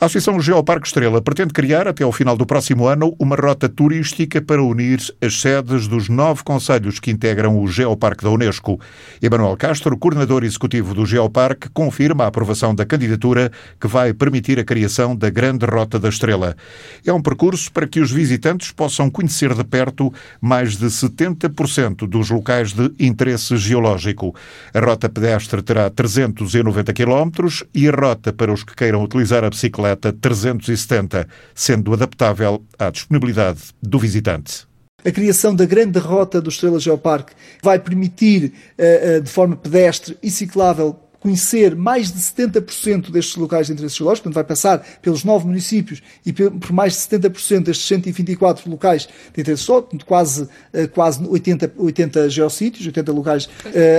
A Associação Geoparque Estrela pretende criar, até ao final do próximo ano, uma rota turística para unir as sedes dos nove conselhos que integram o Geoparque da Unesco. Emanuel Castro, coordenador executivo do Geoparque, confirma a aprovação da candidatura que vai permitir a criação da Grande Rota da Estrela. É um percurso para que os visitantes possam conhecer de perto mais de 70% dos locais de interesse geológico. A rota pedestre terá 390 km e a rota para os que queiram utilizar a bicicleta 370, sendo adaptável à disponibilidade do visitante. A criação da grande rota do Estrela Geoparque vai permitir, eh, eh, de forma pedestre e ciclável, conhecer mais de 70% destes locais de interesse geológico, portanto vai passar pelos nove municípios e por mais de 70% destes 124 locais de interesse geológico, quase, eh, quase 80, 80 geossítios, 80 locais.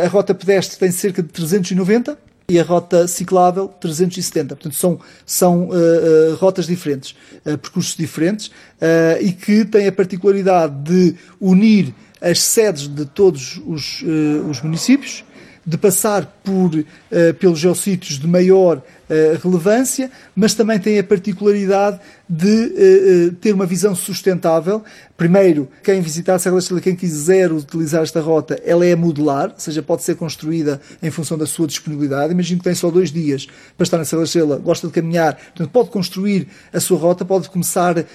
A rota pedestre tem cerca de 390 e a rota ciclável 370. Portanto, são, são uh, uh, rotas diferentes, uh, percursos diferentes e que têm a particularidade de unir as sedes de todos os, os municípios, de passar por, pelos geossítios de maior relevância, mas também tem a particularidade de ter uma visão sustentável Primeiro, quem visitar a Serra da Estrela, quem quiser utilizar esta rota, ela é modular, ou seja, pode ser construída em função da sua disponibilidade. Imagino que tem só dois dias para estar na Serra da Estrela, gosta de caminhar, portanto, pode construir a sua rota, pode começar uh,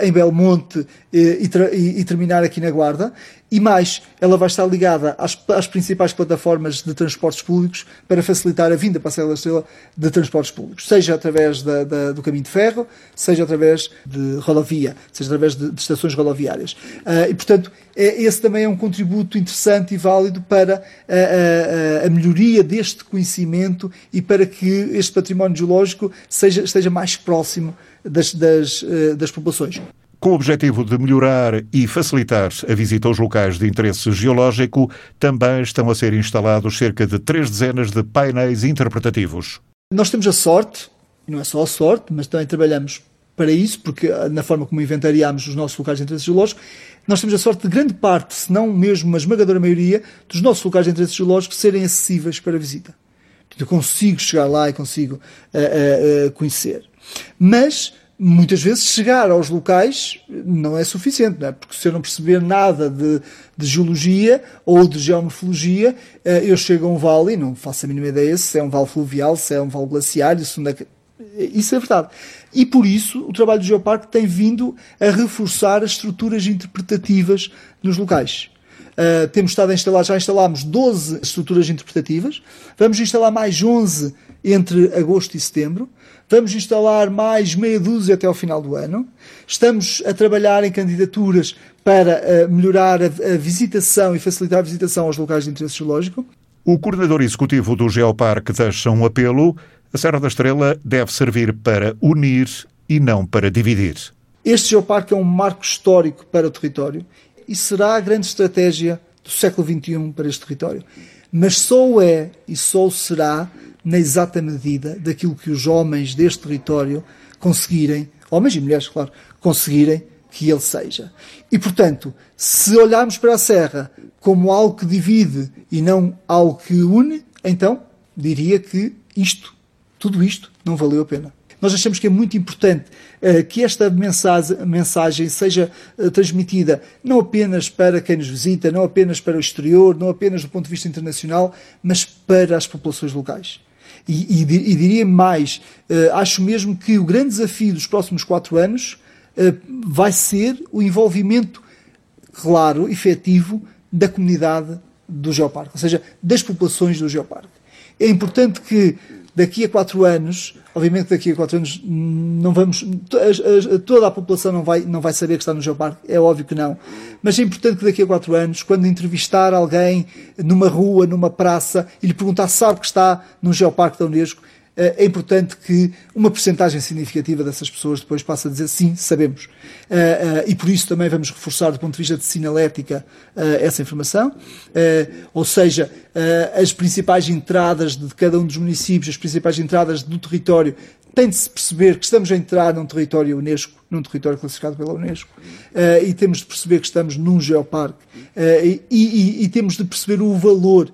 em Belmonte uh, e, e, e, terminar aqui na Guarda. E mais, ela vai estar ligada às, às, principais plataformas de transportes públicos para facilitar a vinda para a Serra da Estrela de transportes públicos, seja através da, da, do caminho de ferro, seja através de rodovia, seja através de, de estações rodoviárias. Uh, e, portanto, é, esse também é um contributo interessante e válido para a, a, a, melhoria deste conhecimento e para que este património geológico seja, esteja mais próximo das, das, das populações. Com o objetivo de melhorar e facilitar a visita aos locais de interesse geológico, também estão a ser instalados cerca de três dezenas de painéis interpretativos. Nós temos a sorte, e não é só a sorte, mas também trabalhamos para isso, porque ah, na forma como inventariámos os nossos locais de interesse geológico, nós temos a sorte de grande parte, se não mesmo uma esmagadora maioria, dos nossos locais de interesse geológico serem acessíveis para visita. Eu consigo chegar lá e consigo uh, uh, conhecer. Mas, muitas vezes, chegar aos locais não é suficiente, não é? porque se eu não perceber nada de, de geologia ou de geomorfologia, uh, eu chego a um vale e não faço a mínima ideia se é um vale fluvial, se é um vale glaciar, se onde é que isso é verdade. E por isso o trabalho do Geoparque tem vindo a reforçar as estruturas interpretativas nos locais. Uh, temos estado a instalar, já instalámos 12 estruturas interpretativas, vamos instalar mais 11 entre agosto e setembro, vamos instalar mais meia dúzia até ao final do ano. Estamos a trabalhar em candidaturas para uh, melhorar a, a visitação e facilitar a visitação aos locais de interesse geológico. O coordenador executivo do Geoparque deixa um apelo a Serra da Estrela deve servir para unir e não para dividir. Este geoparque é um marco histórico para o território e será a grande estratégia do século XXI para este território. Mas só o é e só o será na exata medida daquilo que os homens deste território conseguirem, homens e mulheres, claro, conseguirem que ele seja. E, portanto, se olharmos para a Serra como algo que divide e não algo que une, então diria que isto tudo isto não valeu a pena. Nós achamos que é muito importante uh, que esta mensagem, mensagem seja uh, transmitida não apenas para quem nos visita, não apenas para o exterior, não apenas do ponto de vista internacional, mas para as populações locais. E, e, e diria mais, uh, acho mesmo que o grande desafio dos próximos quatro anos vai ser o envolvimento claro, efetivo, da comunidade do geoparque, ou seja, das populações do geoparque. É importante que daqui a quatro anos, obviamente daqui a quatro anos não vamos, toda a população não vai, não vai saber que está no Geoparque, é óbvio que não, mas é importante que daqui a quatro anos, quando entrevistar alguém numa rua, numa praça, e lhe perguntar se sabe que está no Geoparque da Unesco, é importante que uma porcentagem significativa dessas pessoas depois passe a dizer sim, sabemos. Eh, eh, e por isso também vamos reforçar, do ponto de vista de sinalética, essa informação. Ou seja, as principais entradas de cada um dos municípios, as principais entradas do território, tem de se perceber que estamos a entrar num território Unesco, num território classificado pela Unesco, e temos de perceber que estamos num geoparque, e, e, e temos de perceber o valor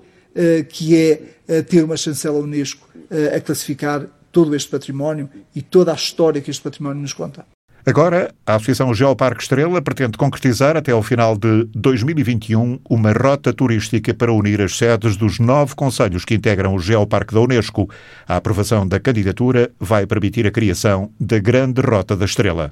que é ter uma chancela Unesco a classificar todo este património e toda a história que este património nos conta. Agora, a Associação Geoparque Estrela pretende concretizar até ao final de 2021 uma rota turística para unir as sedes dos nove conselhos que integram o Geoparque da Unesco. A aprovação da candidatura vai permitir a criação da Grande Rota da Estrela.